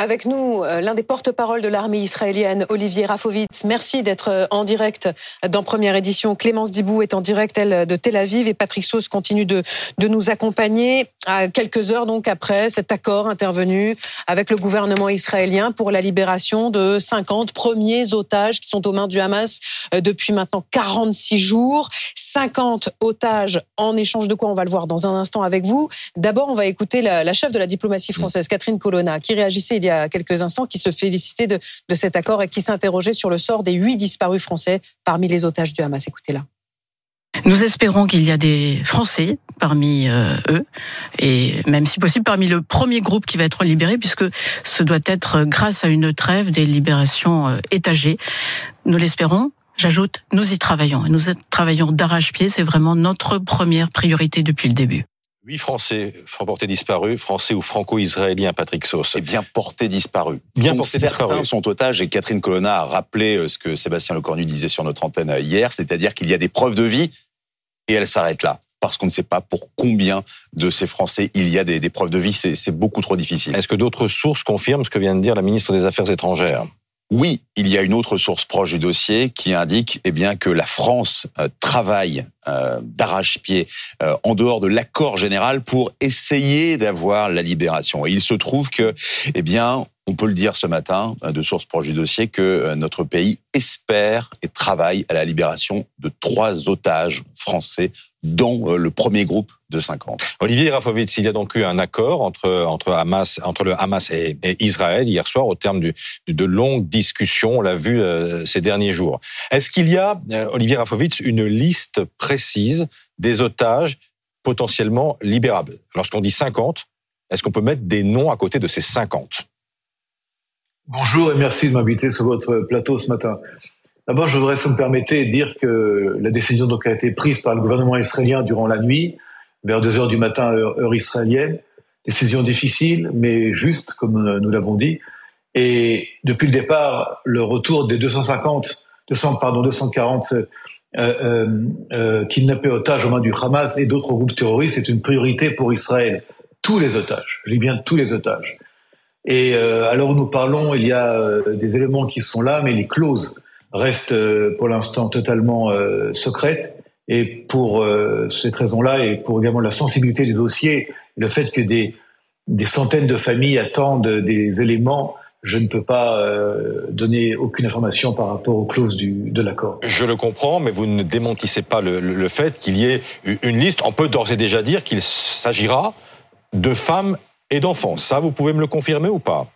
Avec nous, euh, l'un des porte-parole de l'armée israélienne, Olivier Rafovitz. Merci d'être euh, en direct dans première édition. Clémence Dibou est en direct, elle, de Tel Aviv et Patrick Sauce continue de, de nous accompagner à quelques heures donc après cet accord intervenu avec le gouvernement israélien pour la libération de 50 premiers otages qui sont aux mains du Hamas euh, depuis maintenant 46 jours. 50 otages en échange de quoi On va le voir dans un instant avec vous. D'abord, on va écouter la, la chef de la diplomatie française, Catherine Colonna, qui réagissait il y a a quelques instants, qui se félicitait de, cet accord et qui s'interrogeait sur le sort des huit disparus français parmi les otages du Hamas. Écoutez-la. Nous espérons qu'il y a des Français parmi euh, eux, et même si possible parmi le premier groupe qui va être libéré, puisque ce doit être grâce à une trêve des libérations euh, étagées. Nous l'espérons. J'ajoute, nous y travaillons. Nous travaillons d'arrache-pied. C'est vraiment notre première priorité depuis le début. Huit Français portés disparus, Français ou franco-israéliens, Patrick Sauce. Et bien portés disparus. Bien portés certains disparus. sont otages et Catherine Colonna a rappelé euh, ce que Sébastien Lecornu disait sur notre antenne euh, hier, c'est-à-dire qu'il y a des preuves de vie et elles s'arrêtent là. Parce qu'on ne sait pas pour combien de ces Français il y a des, des preuves de vie, c'est beaucoup trop difficile. Est-ce que d'autres sources confirment ce que vient de dire la ministre des Affaires étrangères? Oui, il y a une autre source proche du dossier qui indique eh bien que la France euh, travaille euh, d'arrache-pied euh, en dehors de l'accord général pour essayer d'avoir la libération. Et il se trouve que eh bien on peut le dire ce matin, de sources proches du dossier, que notre pays espère et travaille à la libération de trois otages français dont le premier groupe de 50. Olivier Rafovitz, il y a donc eu un accord entre, entre, Hamas, entre le Hamas et, Israël hier soir au terme du, de longues discussions, on l'a vu euh, ces derniers jours. Est-ce qu'il y a, euh, Olivier Rafovitz, une liste précise des otages potentiellement libérables? Lorsqu'on dit 50, est-ce qu'on peut mettre des noms à côté de ces 50 Bonjour et merci de m'inviter sur votre plateau ce matin. D'abord, je voudrais, si vous me permettez, dire que la décision donc a été prise par le gouvernement israélien durant la nuit, vers 2 heures du matin, heure, israélienne. Décision difficile, mais juste, comme nous l'avons dit. Et depuis le départ, le retour des 250, 200, pardon, 240 euh, euh, euh, kidnappés otages aux mains du Hamas et d'autres groupes terroristes est une priorité pour Israël. Tous les otages, je dis bien tous les otages. Et euh, alors nous parlons, il y a euh, des éléments qui sont là, mais les clauses reste euh, pour l'instant totalement euh, secrète. Et pour euh, cette raison-là, et pour également la sensibilité du dossier, le fait que des, des centaines de familles attendent des éléments, je ne peux pas donner aucune information par rapport aux clauses du, de l'accord. Je le comprends, mais vous ne démentissez pas le, le fait qu'il y ait une liste. On peut d'ores et déjà dire qu'il s'agira de femmes et d'enfants. Ça, vous pouvez me le confirmer ou pas?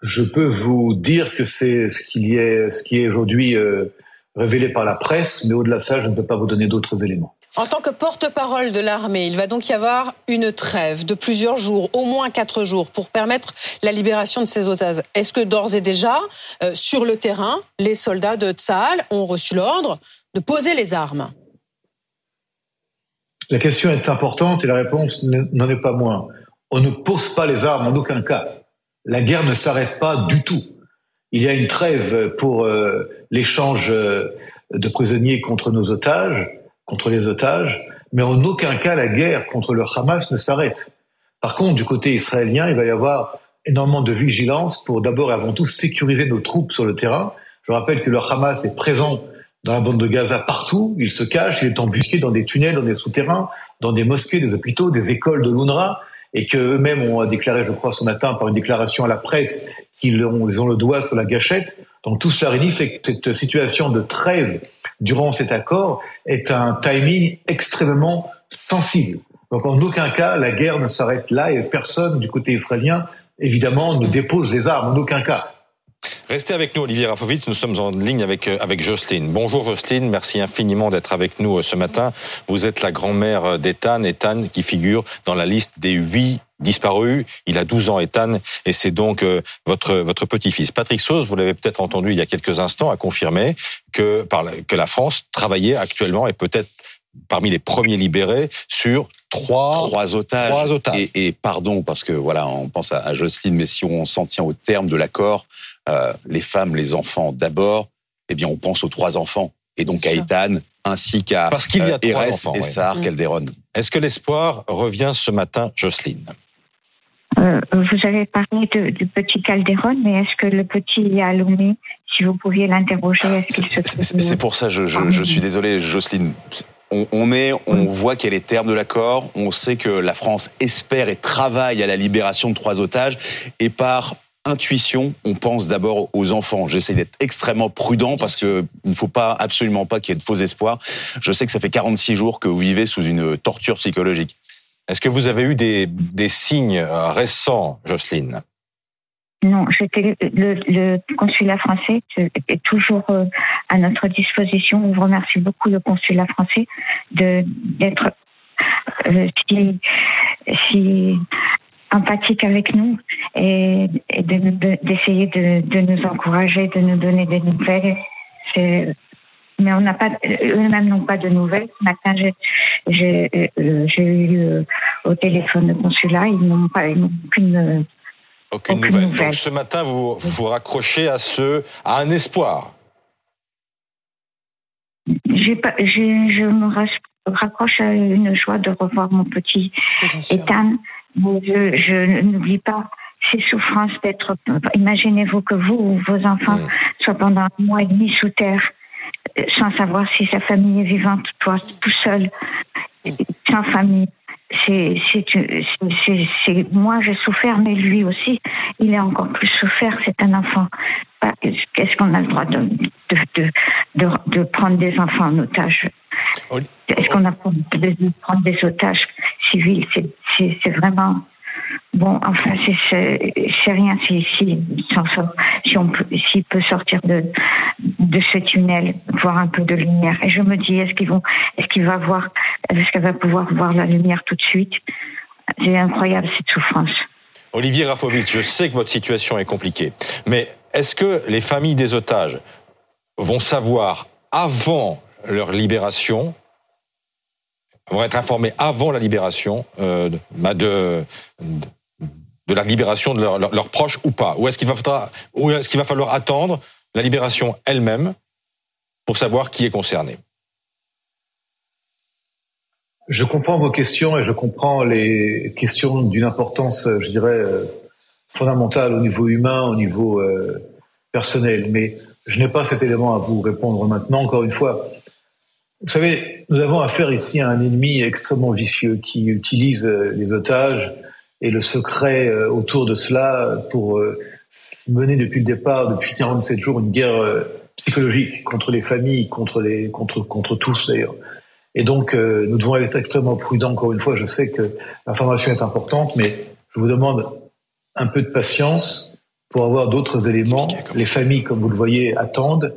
Je peux vous dire que c'est ce, qu'il y ce qui est aujourd'hui euh, révélé par la presse, mais au-delà de ça, je ne peux pas vous donner d'autres éléments. En tant que porte-parole de l'armée, il va donc y avoir une trêve de plusieurs jours, au moins quatre jours, pour permettre la libération de ces otages. Est-ce que d'ores et déjà, euh, sur le terrain, les soldats de Tsahal ont reçu l'ordre de poser les armes? La question est importante et la réponse n'en est pas moins. On ne pose pas les armes en aucun cas la guerre ne s'arrête pas du tout. Il y a une trêve pour euh, l'échange euh, de prisonniers contre nos otages, contre les otages, mais en aucun cas la guerre contre le Hamas ne s'arrête. Par contre, du côté israélien, il va y avoir énormément de vigilance pour d'abord et avant tout sécuriser nos troupes sur le terrain. Je rappelle que le Hamas est présent dans la bande de Gaza partout, il se cache, il est embusqué dans des tunnels, dans des souterrains, dans des mosquées, des hôpitaux, des écoles de l'UNRWA et qu'eux-mêmes ont déclaré, je crois, ce matin par une déclaration à la presse qu'ils ont, ils ont le doigt sur la gâchette. Donc tout cela réunit fait que cette situation de trêve durant cet accord est un timing extrêmement sensible. Donc en aucun cas la guerre ne s'arrête là et personne du côté israélien évidemment ne dépose les armes en aucun cas. Restez avec nous, Olivier Rafovitz. Nous sommes en ligne avec, euh, avec Jocelyne. Bonjour Jocelyne, merci infiniment d'être avec nous euh, ce matin. Vous êtes la grand-mère euh, d'Ethan, Ethan qui figure dans la liste des huit disparus. Il a 12 ans, Ethan, et c'est donc votre, votre petit-fils. Patrick Sauce, vous l'avez peut-être entendu il y a quelques instants, a confirmé que, par que la France travaillait actuellement et peut-être parmi les premiers libérés sur trois, trois otages. Trois otages. Et, et, pardon, parce que voilà, on pense à, à Jocelyne, mais si on s'en tient au terme de l'accord, euh, les femmes, les enfants d'abord, eh bien, on pense aux trois enfants. Et donc à Ethan, ainsi qu'à Parce qu'il y a euh, trois enfants, et Sahar mm. Calderon. Est-ce que l'espoir revient ce matin, Jocelyne? Euh, vous avez parlé du petit Calderon, mais est-ce que le petit Aloumi, si vous pouviez l'interroger, C'est pour ça, je, je, je, suis désolé, Jocelyne. On, on est, on voit quel est le terme de l'accord. On sait que la France espère et travaille à la libération de trois otages. Et par intuition, on pense d'abord aux enfants. J'essaie d'être extrêmement prudent parce que il ne faut pas absolument pas qu'il y ait de faux espoirs. Je sais que ça fait 46 jours que vous vivez sous une torture psychologique. Est-ce que vous avez eu des, des signes euh, récents, Jocelyne? Non, j'étais le, le, consulat français est toujours euh, à notre disposition. On vous remercie beaucoup le consulat français de d'être euh, si, si empathique avec nous et, et d'essayer de, de, nous encourager, de nous donner des nouvelles. Mais on n'a pas, eux-mêmes n'ont pas de nouvelles. Ce matin, j'ai euh, eu euh, au téléphone le consulat, ils n'ont pas, ils aucune, aucune, nouvelle. Donc ce matin, vous vous raccrochez à ce, à un espoir. Pas, je me raccroche à une joie de revoir mon petit Ethan. Je, je n'oublie pas ces souffrances d'être. Imaginez-vous que vous ou vos enfants soient pendant un mois et demi sous terre sans savoir si sa famille est vivante, toi tout seul, sans famille. C'est, c'est, moi j'ai souffert, mais lui aussi, il a encore plus souffert. C'est un enfant. Est-ce qu'on a le droit de, de, de, de, prendre des enfants en otage? Est-ce qu'on a le droit de prendre des otages civils? C'est, c'est vraiment Bon, enfin, c'est rien si, si, si on peut, s'il peut sortir de, de ce tunnel, voir un peu de lumière. Et je me dis, est-ce qu'ils vont, est-ce qu'il va voir, est-ce qu'elle va pouvoir voir la lumière tout de suite. C'est incroyable cette souffrance. Olivier Rafovitch, je sais que votre situation est compliquée, mais est-ce que les familles des otages vont savoir avant leur libération vont être informés avant la libération euh, bah, de, la libération de leurs proches ou pas? Ou est-ce qu'il va falloir attendre la libération elle-même pour savoir qui est concerné? Je comprends vos questions et je comprends les questions d'une importance, je dirais, euh, fondamentale au niveau humain, au niveau euh, personnel. Mais je n'ai pas cet élément à vous répondre maintenant. Encore une fois, vous savez, nous avons affaire ici à un ennemi extrêmement vicieux qui utilise euh, les otages et le secret euh, autour de cela pour euh, mener depuis le départ, depuis 47 jours, une guerre psychologique contre les familles, contre les, contre, contre tous d'ailleurs. Et donc, nous devons être extrêmement prudents. Encore une fois, je sais que l'information est importante, mais je vous demande un peu de patience pour avoir d'autres éléments. Les familles, comme vous le voyez, attendent.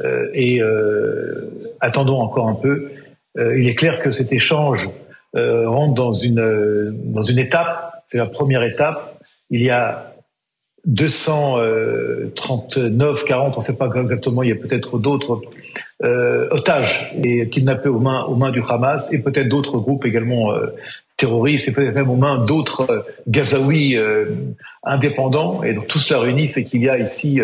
Euh, et euh, attendons encore un peu. Euh, il est clair que cet échange rentre dans une, dans une étape, c'est la première étape. Il y a 239, 40, on ne sait pas exactement, il y a peut-être d'autres euh, otages et kidnappés aux mains, aux mains du Hamas et peut-être d'autres groupes également euh, terroristes et peut-être même aux mains d'autres euh, Gazaouis indépendants. Et donc tout cela réunit fait qu'il y a ici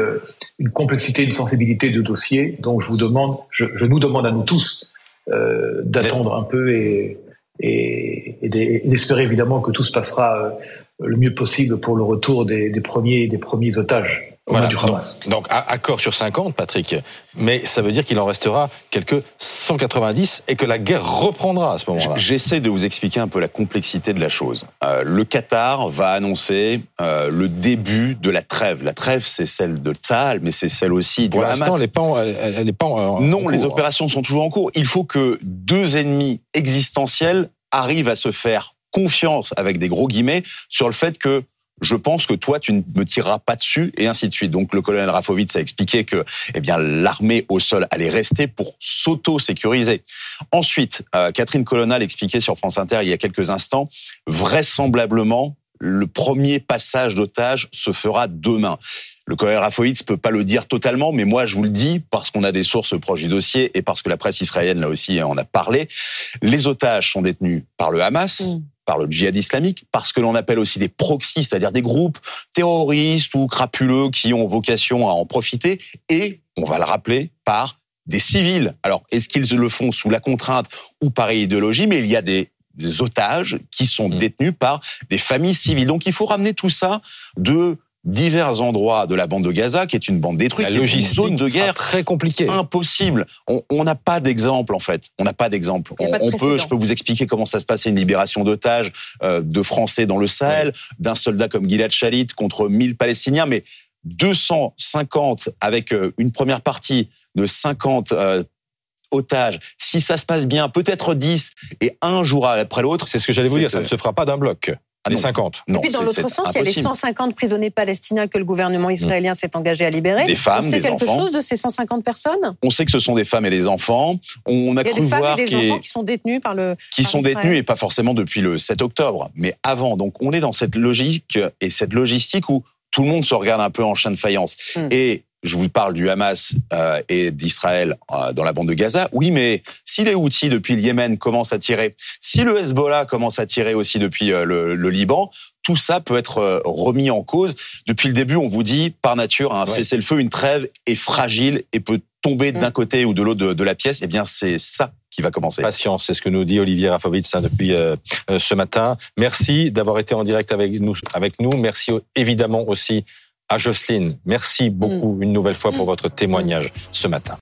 une complexité, une sensibilité de dossier. Donc je vous demande, je, nous demande à nous tous d'attendre un peu et, et, d'espérer évidemment que tout se passera le mieux possible pour le retour des premiers, des premiers otages. Voilà. Du Hamas. Donc, accord sur 50, Patrick, mais ça veut dire qu'il en restera quelques 190 et que la guerre reprendra à ce moment-là. J'essaie de vous expliquer un peu la complexité de la chose. Euh, le Qatar va annoncer euh, le début de la trêve. La trêve, c'est celle de Tzal, mais c'est celle aussi du Hamas. elle n'est pas, elle, est pas en, Non, les opérations sont toujours en cours. Il faut que deux ennemis existentiels arrivent à se faire confiance avec des gros guillemets sur le fait que je pense que toi, tu ne me tireras pas dessus, et ainsi de suite. Donc, le colonel Rafovitz a expliqué que, eh bien, l'armée au sol allait rester pour s'auto-sécuriser. Ensuite, euh, Catherine Colonna expliqué sur France Inter il y a quelques instants, vraisemblablement, le premier passage d'otages se fera demain. Le colonel Rafovitz peut pas le dire totalement, mais moi je vous le dis parce qu'on a des sources proches du dossier et parce que la presse israélienne là aussi en a parlé. Les otages sont détenus par le Hamas. Mm par le djihad islamique, parce que l'on appelle aussi des proxys, c'est-à-dire des groupes terroristes ou crapuleux qui ont vocation à en profiter, et, on va le rappeler, par des civils. Alors, est-ce qu'ils le font sous la contrainte ou par idéologie? Mais il y a des des otages qui sont Mm. détenus par des familles civiles. Donc il faut ramener tout ça de divers endroits de la bande de Gaza, qui est une bande détruite, La qui est une logistique zone de guerre très compliquée. impossible. On on n'a pas d'exemple en fait. On n'a pas d'exemple. On, pas de on peut, je peux vous expliquer comment ça se passe une libération d'otages euh, de Français dans le Sahel, d'un soldat comme Gilad Shalit contre 1000 Palestiniens, mais 250 avec euh, une première partie de 50 euh, otages. Si ça se passe bien, peut-être 10 et un jour après l'autre. C'est ce que j'allais vous dire, ça ne se fera pas d'un bloc. Ah les non. 50. Non, Et puis dans l'autre sens, il y a les impossible. 150 prisonniers palestiniens que le gouvernement israélien s'est engagé à libérer. Des femmes, On sait des quelque enfants. chose de ces 150 personnes? On sait que ce sont des femmes et des enfants. On a Il y a cru des femmes voir et des enfants qui sont détenus par le. qui par sont Israël. détenus et pas forcément depuis le 7 octobre, mais avant. Donc on est dans cette logique et cette logistique où tout le monde se regarde un peu en chien de faïence. Mm. Et je vous parle du Hamas euh, et d'Israël euh, dans la bande de Gaza. Oui, mais si les Houthis depuis le Yémen commencent à tirer, si le Hezbollah commence à tirer aussi depuis euh, le, le Liban, tout ça peut être euh, remis en cause. Depuis le début, on vous dit par nature, un Ouais. cessez-le-feu, une trêve est fragile et peut tomber Mm. d'un côté ou de l'autre de, de la pièce. Eh bien, c'est ça qui va commencer. Patience, c'est ce que nous dit Olivier Rafovitz hein, depuis euh, euh, ce matin. Merci d'avoir été en direct avec nous. Avec nous. Merci évidemment aussi à Jocelyne. Merci beaucoup une nouvelle fois pour votre témoignage ce matin.